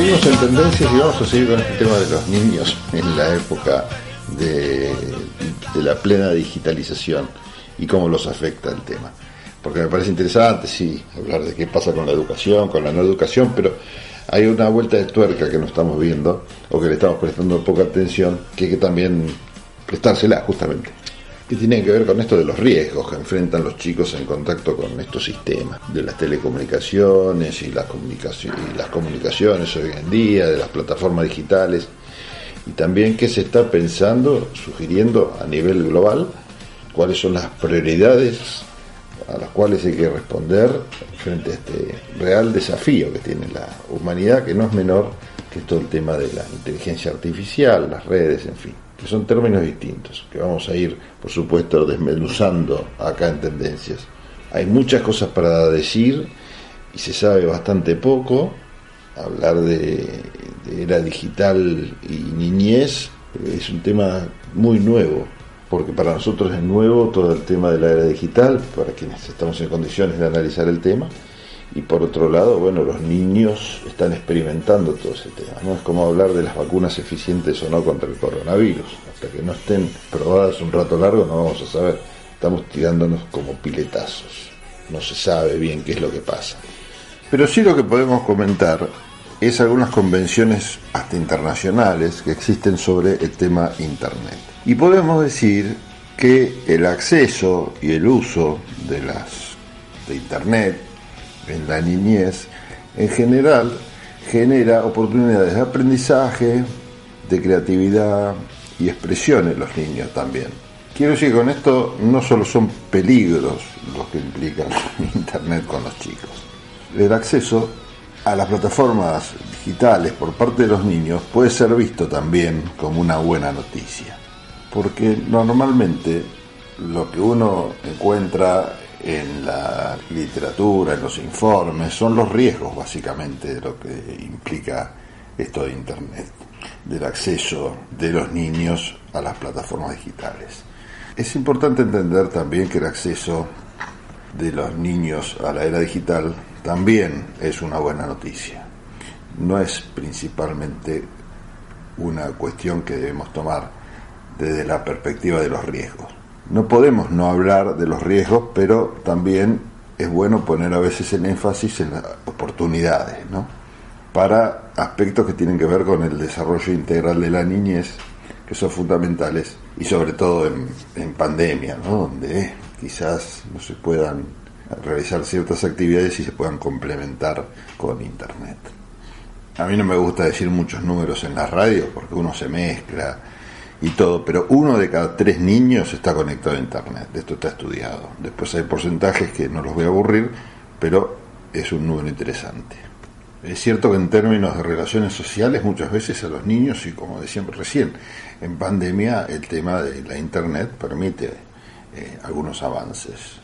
seguimos en tendencias y vamos a seguir con este tema de los niños en la época de, la plena digitalización y cómo los afecta el tema. Porque me parece interesante, sí, hablar de qué pasa con la educación, con la no educación, pero hay una vuelta de tuerca que no estamos viendo o que le estamos prestando poca atención, que hay que también prestársela justamente. Que tiene que ver con esto de los riesgos que enfrentan los chicos en contacto con estos sistemas, de las telecomunicaciones y las, y las comunicaciones hoy en día, de las plataformas digitales, y también qué se está pensando, sugiriendo a nivel global, cuáles son las prioridades a las cuales hay que responder frente a este real desafío que tiene la humanidad, que no es menor que todo el tema de la inteligencia artificial, las redes, en fin, que son términos distintos, que vamos a ir, por supuesto, desmenuzando acá en tendencias. Hay muchas cosas para decir y se sabe bastante poco. Hablar de, de era digital y niñez es un tema muy nuevo porque para nosotros es nuevo todo el tema de la era digital, para quienes estamos en condiciones de analizar el tema, y por otro lado, bueno, los niños están experimentando todo ese tema, ¿no? Es como hablar de las vacunas eficientes o no contra el coronavirus, hasta que no estén probadas un rato largo no vamos a saber, estamos tirándonos como piletazos, no se sabe bien qué es lo que pasa. Pero sí lo que podemos comentar es algunas convenciones hasta internacionales que existen sobre el tema Internet. Y podemos decir que el acceso y el uso de las de internet en la niñez en general genera oportunidades de aprendizaje, de creatividad y expresión en los niños también. Quiero decir con esto no solo son peligros los que implican Internet con los chicos. El acceso a las plataformas digitales por parte de los niños puede ser visto también como una buena noticia porque normalmente lo que uno encuentra en la literatura, en los informes, son los riesgos básicamente de lo que implica esto de Internet, del acceso de los niños a las plataformas digitales. Es importante entender también que el acceso de los niños a la era digital también es una buena noticia. No es principalmente una cuestión que debemos tomar desde la perspectiva de los riesgos. No podemos no hablar de los riesgos, pero también es bueno poner a veces el énfasis en las oportunidades, ¿no? Para aspectos que tienen que ver con el desarrollo integral de la niñez, que son fundamentales, y sobre todo en, en pandemia, ¿no? Donde quizás no se puedan realizar ciertas actividades y se puedan complementar con Internet. A mí no me gusta decir muchos números en la radio porque uno se mezcla y todo, pero uno de cada tres niños está conectado a Internet. Esto está estudiado. Después hay porcentajes que no los voy a aburrir, pero es un número interesante. Es cierto que en términos de relaciones sociales muchas veces a los niños, y como decíamos recién, en pandemia el tema de la Internet permite eh, algunos avances.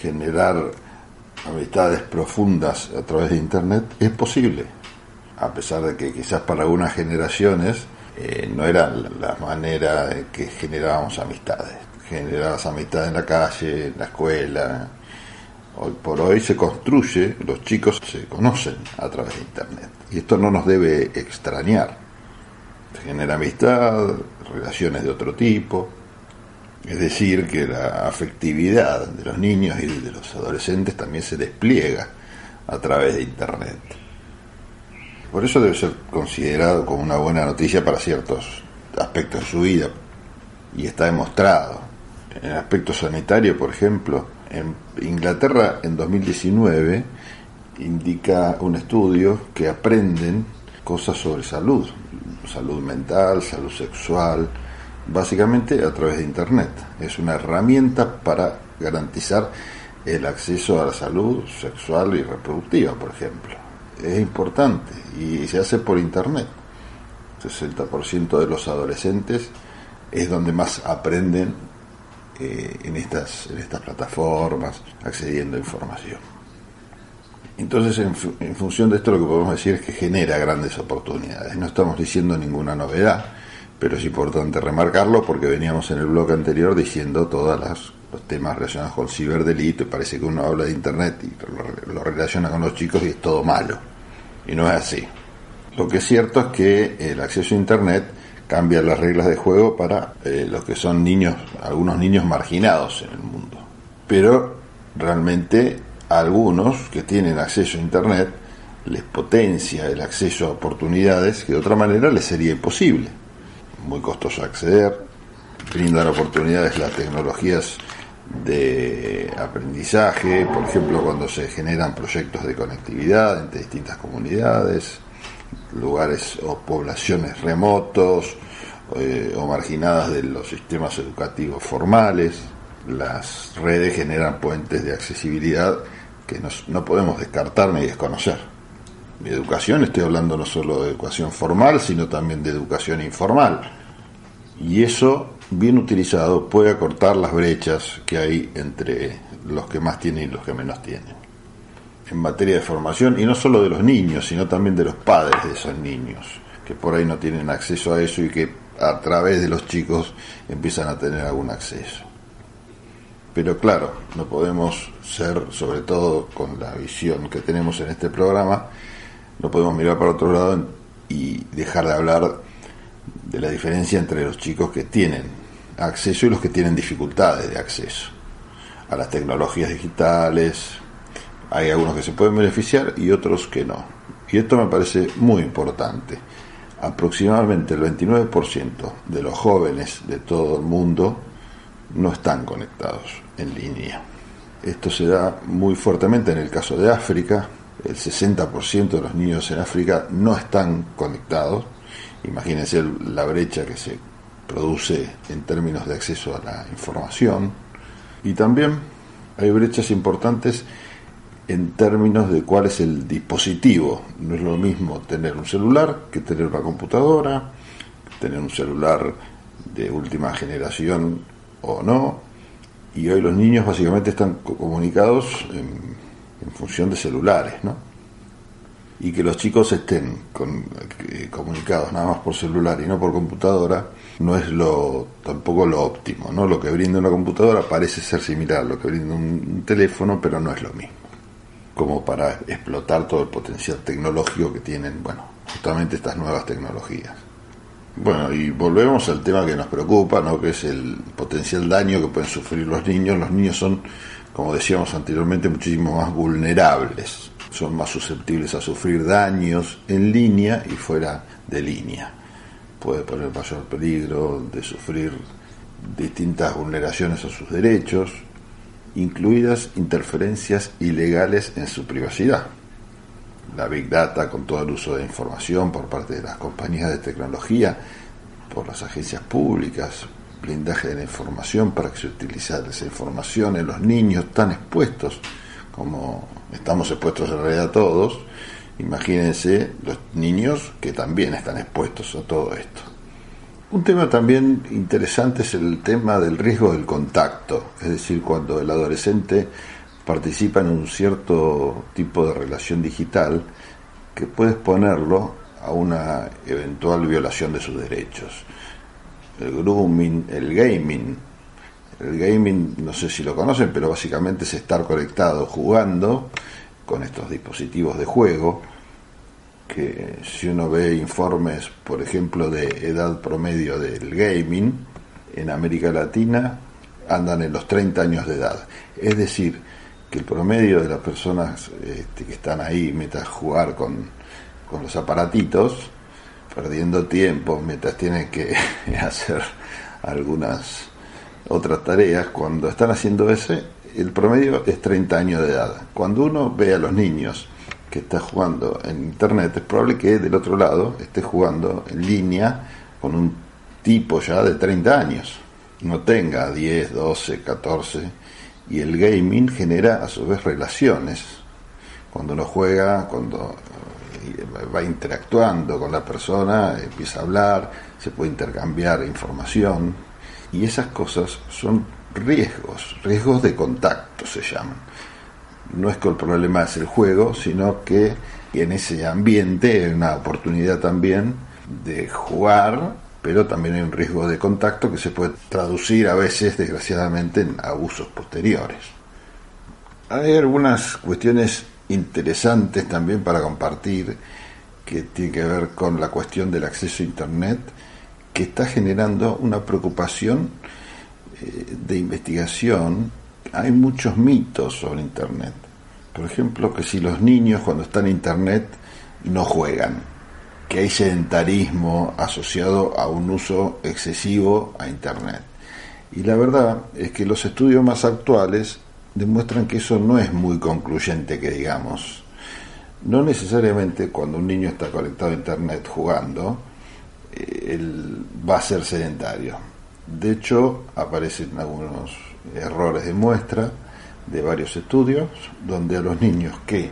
Generar amistades profundas a través de Internet es posible, a pesar de que quizás para algunas generaciones eh, no era la manera que generábamos amistades. Generabas amistades en la calle, en la escuela. Hoy por hoy se construye, los chicos se conocen a través de Internet. Y esto no nos debe extrañar. Se genera amistad, relaciones de otro tipo. Es decir, que la afectividad de los niños y de los adolescentes también se despliega a través de Internet. Por eso debe ser considerado como una buena noticia para ciertos aspectos de su vida. Y está demostrado. En el aspecto sanitario, por ejemplo, en Inglaterra en 2019 indica un estudio que aprenden cosas sobre salud, salud mental, salud sexual, básicamente a través de Internet. Es una herramienta para garantizar el acceso a la salud sexual y reproductiva, por ejemplo es importante y se hace por internet. 60% de los adolescentes es donde más aprenden eh, en, estas, en estas plataformas, accediendo a información. Entonces, en, en, función de esto, lo que podemos decir es que genera grandes oportunidades. No estamos diciendo ninguna novedad, pero es importante remarcarlo porque veníamos en el blog anterior diciendo todos los temas relacionados con ciberdelito y parece que uno habla de Internet y lo, lo relaciona con los chicos y es todo malo. Y no es así. Lo que es cierto es que el acceso a Internet cambia las reglas de juego para eh, los que son niños, algunos niños marginados en el mundo. Pero realmente algunos que tienen acceso a Internet les potencia el acceso a oportunidades que de otra manera les sería imposible. Muy costoso acceder, brindan oportunidades las tecnologías de aprendizaje, por ejemplo cuando se generan proyectos de conectividad entre distintas comunidades, lugares o poblaciones remotos eh, o marginadas de los sistemas educativos formales. Las redes generan puentes de accesibilidad que no podemos descartar ni desconocer. Mi educación, estoy hablando no solo de educación formal, sino también de educación informal. Y eso, bien utilizado, puede acortar las brechas que hay entre los que más tienen y los que menos tienen. En materia de formación, y no solo de los niños, sino también de los padres de esos niños, que por ahí no tienen acceso a eso y que a través de los chicos empiezan a tener algún acceso. Pero claro, no podemos ser, sobre todo con la visión que tenemos en este programa, no podemos mirar para otro lado y dejar de hablar de la diferencia entre los chicos que tienen acceso y los que tienen dificultades de acceso a las tecnologías digitales. Hay algunos que se pueden beneficiar y otros que no. Y esto me parece muy importante. Aproximadamente el 29% de los jóvenes de todo el mundo no están conectados en línea. Esto se da muy fuertemente en el caso de África, el 60% de los niños en África no están conectados. Imagínense la brecha que se produce en términos de acceso a la información. Y también hay brechas importantes en términos de cuál es el dispositivo. No es lo mismo tener un celular que tener una computadora, tener un celular de última generación o no. Y hoy los niños básicamente están comunicados en en función de celulares, ¿no? Y que los chicos estén eh, comunicados nada más por celular y no por computadora no es lo tampoco lo óptimo, ¿no? Lo que brinda una computadora parece ser similar a lo que brinda un teléfono, pero no es lo mismo. Como para explotar todo el potencial tecnológico que tienen, bueno, justamente estas nuevas tecnologías. Bueno, y volvemos al tema que nos preocupa, ¿no? que es el potencial daño que pueden sufrir los niños. Los niños son como decíamos anteriormente, muchísimo más vulnerables, son más susceptibles a sufrir daños en línea y fuera de línea. Puede poner mayor peligro de sufrir distintas vulneraciones a sus derechos, incluidas interferencias ilegales en su privacidad. La Big Data con todo el uso de información por parte de las compañías de tecnología, por las agencias públicas, blindaje de la información para que se utilice esa información en los niños tan expuestos como estamos expuestos en realidad todos, imagínense los niños que también están expuestos a todo esto. Un tema también interesante es el tema del riesgo del contacto, es decir, cuando el adolescente participa en un cierto tipo de relación digital que puede exponerlo a una eventual violación de sus derechos el grooming, el gaming. El gaming, no sé si lo conocen, pero básicamente es estar conectado jugando con estos dispositivos de juego, que si uno ve informes, por ejemplo, de edad promedio del gaming, en América Latina andan en los 30 años de edad. Es decir, que el promedio de las personas este, que están ahí mientras jugar con, con los aparatitos perdiendo tiempo mientras tienen que hacer algunas otras tareas, cuando están haciendo ese, el promedio es 30 años de edad. Cuando uno ve a los niños que están jugando en internet, es probable que del otro lado esté jugando en línea con un tipo ya de 30 años, no tenga 10, 12, 14, y el gaming genera a su vez relaciones. Cuando uno juega, cuando va interactuando con la persona, empieza a hablar, se puede intercambiar información y esas cosas son riesgos, riesgos de contacto se llaman. No es que el problema es el juego, sino que en ese ambiente hay una oportunidad también de jugar, pero también hay un riesgo de contacto que se puede traducir a veces, desgraciadamente, en abusos posteriores. Hay algunas cuestiones interesantes también para compartir que tiene que ver con la cuestión del acceso a Internet, que está generando una preocupación eh, de investigación. Hay muchos mitos sobre Internet. Por ejemplo, que si los niños cuando están en Internet no juegan, que hay sedentarismo asociado a un uso excesivo a Internet. Y la verdad es que los estudios más actuales demuestran que eso no es muy concluyente, que digamos. No necesariamente cuando un niño está conectado a Internet jugando, él va a ser sedentario. De hecho, aparecen algunos errores de muestra de varios estudios, donde a los niños que,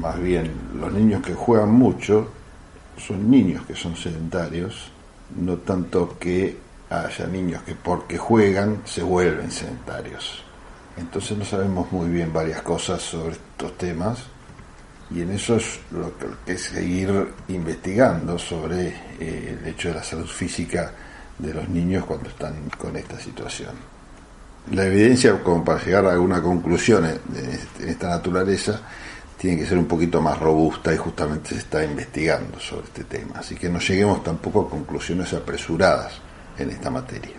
más bien los niños que juegan mucho, son niños que son sedentarios, no tanto que haya niños que porque juegan se vuelven sedentarios. Entonces no sabemos muy bien varias cosas sobre estos temas y en eso es lo que es seguir investigando sobre eh, el hecho de la salud física de los niños cuando están con esta situación. La evidencia, como para llegar a alguna conclusión en esta naturaleza, tiene que ser un poquito más robusta y justamente se está investigando sobre este tema. Así que no lleguemos tampoco a conclusiones apresuradas en esta materia.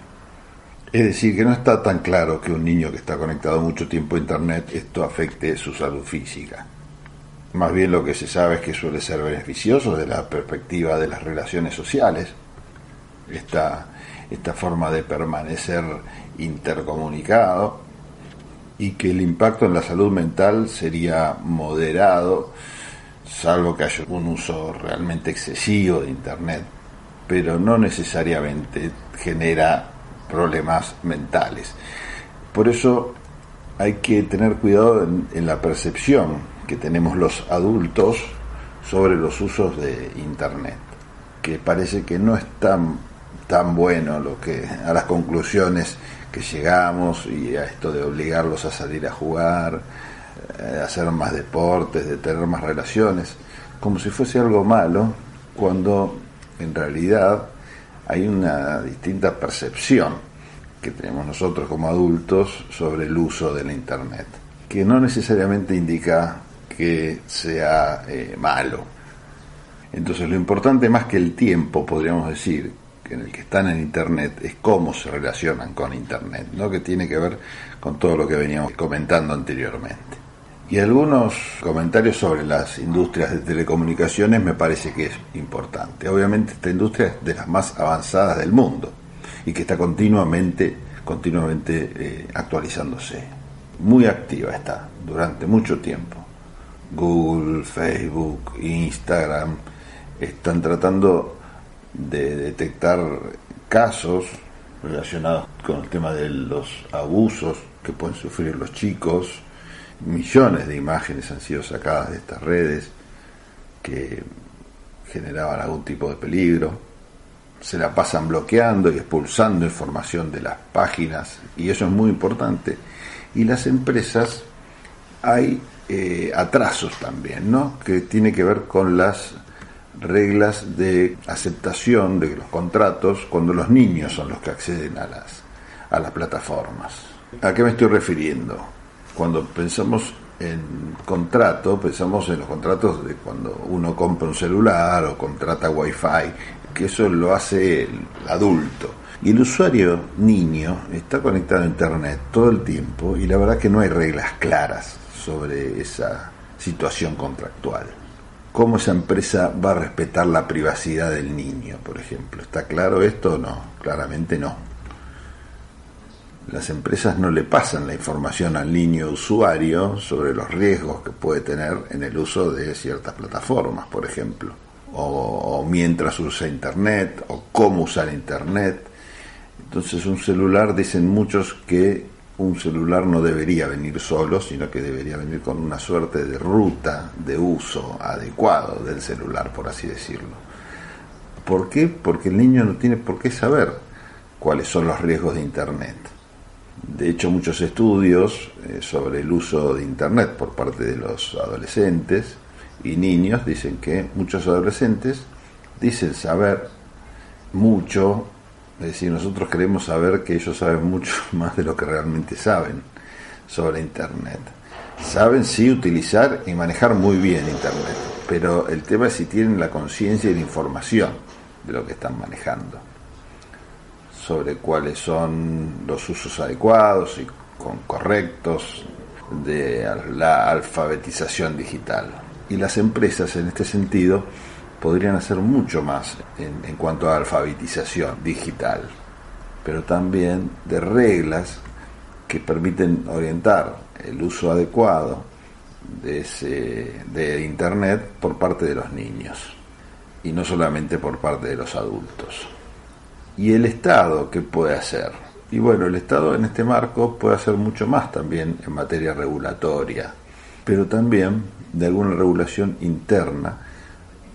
Es decir, que no está tan claro que un niño que está conectado mucho tiempo a Internet esto afecte su salud física. Más bien lo que se sabe es que suele ser beneficioso desde la perspectiva de las relaciones sociales, esta, esta forma de permanecer intercomunicado, y que el impacto en la salud mental sería moderado, salvo que haya un uso realmente excesivo de Internet, pero no necesariamente genera problemas mentales. Por eso hay que tener cuidado en, la percepción que tenemos los adultos sobre los usos de Internet, que parece que no es tan, tan bueno lo que a las conclusiones que llegamos y a esto de obligarlos a salir a jugar, eh, hacer más deportes, de tener más relaciones, como si fuese algo malo, cuando en realidad hay una distinta percepción que tenemos nosotros como adultos sobre el uso de la Internet, que no necesariamente indica que sea eh, malo. Entonces lo importante más que el tiempo, podríamos decir, en el que están en Internet es cómo se relacionan con Internet, ¿no? que tiene que ver con todo lo que veníamos comentando anteriormente. Y algunos comentarios sobre las industrias de telecomunicaciones me parece que es importante. Obviamente esta industria es de las más avanzadas del mundo y que está continuamente, continuamente eh, actualizándose. Muy activa está durante mucho tiempo. Google, Facebook, Instagram están tratando de detectar casos relacionados con el tema de los abusos que pueden sufrir los chicos. Millones de imágenes han sido sacadas de estas redes que generaban algún tipo de peligro. Se la pasan bloqueando y expulsando información de las páginas y eso es muy importante. Y las empresas hay eh, atrasos también, ¿no? Que tiene que ver con las reglas de aceptación de los contratos cuando los niños son los que acceden a las, a las plataformas. ¿A qué me estoy refiriendo? Cuando pensamos en contrato, pensamos en los contratos de cuando uno compra un celular o contrata wifi, que eso lo hace el adulto. Y el usuario niño está conectado a Internet todo el tiempo y la verdad que no hay reglas claras sobre esa situación contractual cómo esa empresa va a respetar la privacidad del niño, por ejemplo. ¿Está claro esto o no? Claramente no. Las empresas no le pasan la información al niño usuario sobre los riesgos que puede tener en el uso de ciertas plataformas, por ejemplo, o, mientras usa Internet, o cómo usar Internet. Entonces un celular, dicen muchos que un celular no debería venir solo, sino que debería venir con una suerte de ruta de uso adecuado del celular, por así decirlo. ¿Por qué? Porque el niño no tiene por qué saber cuáles son los riesgos de Internet. De hecho, muchos estudios eh, sobre el uso de Internet por parte de los adolescentes y niños dicen que muchos adolescentes dicen saber mucho es decir, nosotros queremos saber que ellos saben mucho más de lo que realmente saben sobre Internet. Saben sí utilizar y manejar muy bien Internet, pero el tema es si tienen la conciencia y la información de lo que están manejando, sobre cuáles son los usos adecuados y correctos de la alfabetización digital. Y las empresas en este sentido podrían hacer mucho más en, en cuanto a alfabetización digital, pero también de reglas que permiten orientar el uso adecuado de, ese, de Internet por parte de los niños y no solamente por parte de los adultos. ¿Y el Estado qué puede hacer? Y bueno, el Estado en este marco puede hacer mucho más también en materia regulatoria, pero también de alguna regulación interna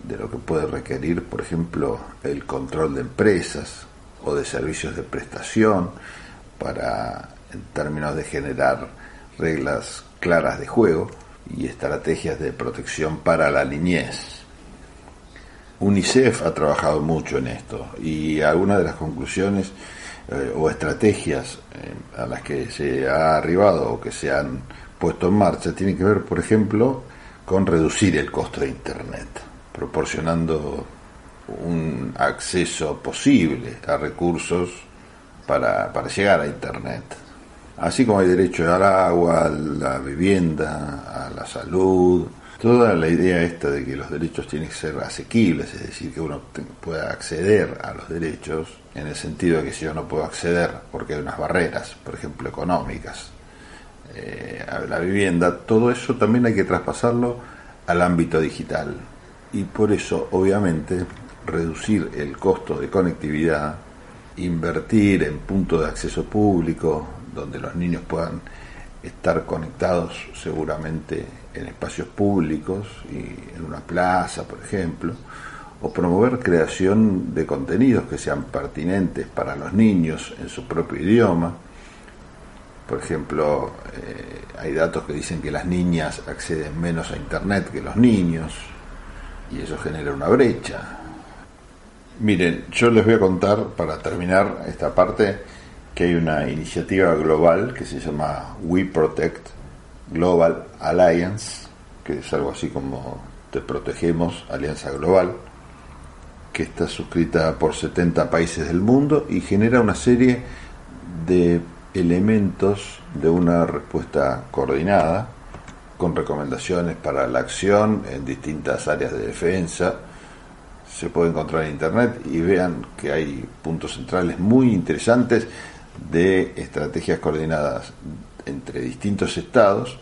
de lo que puede requerir, por ejemplo, el control de empresas o de servicios de prestación para, en términos de generar reglas claras de juego y estrategias de protección para la niñez. UNICEF ha trabajado mucho en esto y algunas de las conclusiones eh, o estrategias eh, a las que se ha arribado o que se han puesto en marcha tienen que ver, por ejemplo, con reducir el costo de Internet, proporcionando un acceso posible a recursos para, para llegar a Internet. Así como hay derecho al agua, a la vivienda, a la salud, toda la idea esta de que los derechos tienen que ser asequibles, es decir, que uno pueda acceder a los derechos, en el sentido de que si yo no puedo acceder porque hay unas barreras, por ejemplo, económicas, eh, a la vivienda, todo eso también hay que traspasarlo al ámbito digital. Y por eso, obviamente, reducir el costo de conectividad, invertir en puntos de acceso público, donde los niños puedan estar conectados seguramente en espacios públicos y en una plaza, por ejemplo, o promover creación de contenidos que sean pertinentes para los niños en su propio idioma. Por ejemplo, eh, hay datos que dicen que las niñas acceden menos a Internet que los niños y eso genera una brecha. Miren, yo les voy a contar, para terminar esta parte, que hay una iniciativa global que se llama We Protect Global Alliance, que es algo así como Te Protegemos, Alianza Global, que está suscrita por 70 países del mundo y genera una serie de elementos de una respuesta coordinada con recomendaciones para la acción en distintas áreas de defensa. Se puede encontrar en internet y vean que hay puntos centrales muy interesantes de estrategias coordinadas entre distintos estados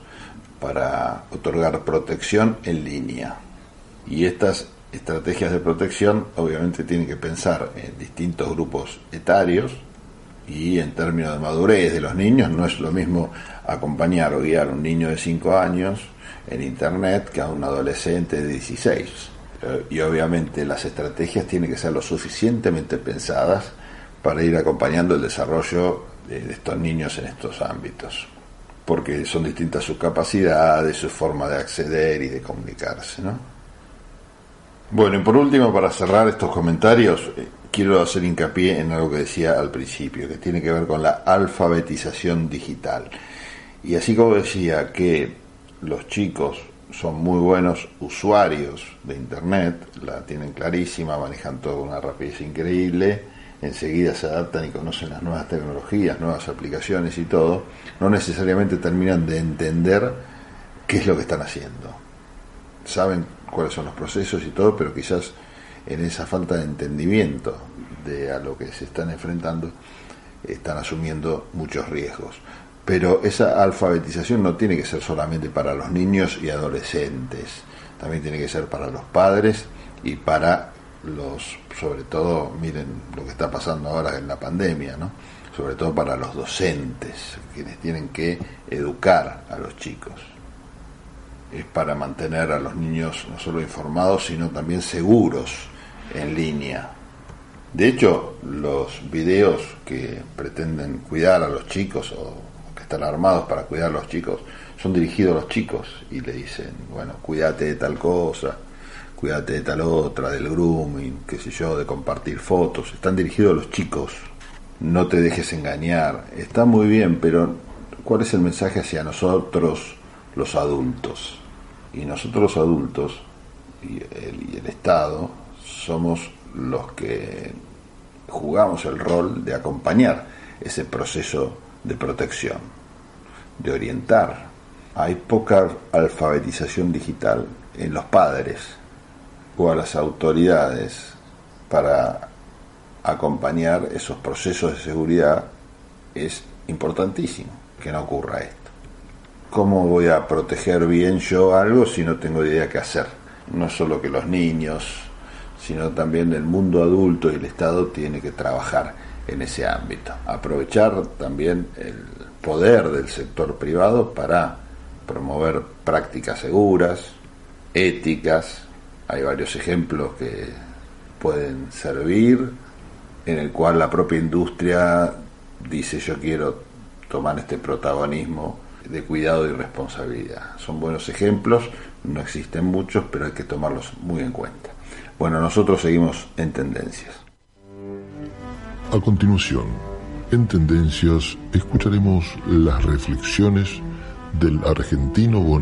para otorgar protección en línea. Y estas estrategias de protección obviamente tienen que pensar en distintos grupos etarios y en términos de madurez de los niños no es lo mismo acompañar o guiar a un niño de 5 años en internet que a un adolescente de 16. Eh, y obviamente las estrategias tienen que ser lo suficientemente pensadas para ir acompañando el desarrollo de estos niños en estos ámbitos, porque son distintas sus capacidades, su forma de acceder y de comunicarse. ¿no? Bueno, y por último, para cerrar estos comentarios, eh, quiero hacer hincapié en algo que decía al principio, que tiene que ver con la alfabetización digital. Y así como decía que los chicos son muy buenos usuarios de Internet, la tienen clarísima, manejan todo con una rapidez increíble, enseguida se adaptan y conocen las nuevas tecnologías, nuevas aplicaciones y todo, no necesariamente terminan de entender qué es lo que están haciendo. Saben cuáles son los procesos y todo, pero quizás en esa falta de entendimiento de a lo que se están enfrentando están asumiendo muchos riesgos. Pero esa alfabetización no tiene que ser solamente para los niños y adolescentes, también tiene que ser para los padres y para los, sobre todo, miren lo que está pasando ahora en la pandemia, ¿no? sobre todo para los docentes, quienes tienen que educar a los chicos. Es para mantener a los niños no solo informados, sino también seguros en línea. De hecho, los videos que pretenden cuidar a los chicos o están armados para cuidar a los chicos son dirigidos a los chicos y le dicen, bueno, cuídate de tal cosa, cuídate de tal otra, del grooming, qué sé yo, de compartir fotos, están dirigidos a los chicos, no te dejes engañar, está muy bien, pero ¿cuál es el mensaje hacia nosotros los adultos? Y nosotros los adultos y el, Estado somos los que jugamos el rol de acompañar ese proceso de protección, de orientar. Hay poca alfabetización digital en los padres o a las autoridades para acompañar esos procesos de seguridad. Es importantísimo que no ocurra esto. ¿Cómo voy a proteger bien yo algo si no tengo idea qué hacer? No solo que los niños, sino también el mundo adulto y el Estado tiene que trabajar en ese ámbito. Aprovechar también el poder del sector privado para promover prácticas seguras, éticas. Hay varios ejemplos que pueden servir, en el cual la propia industria dice yo quiero tomar este protagonismo de cuidado y responsabilidad. Son buenos ejemplos, no existen muchos, pero hay que tomarlos muy en cuenta. Bueno, nosotros seguimos en tendencias. A continuación, en tendencias, escucharemos las reflexiones del argentino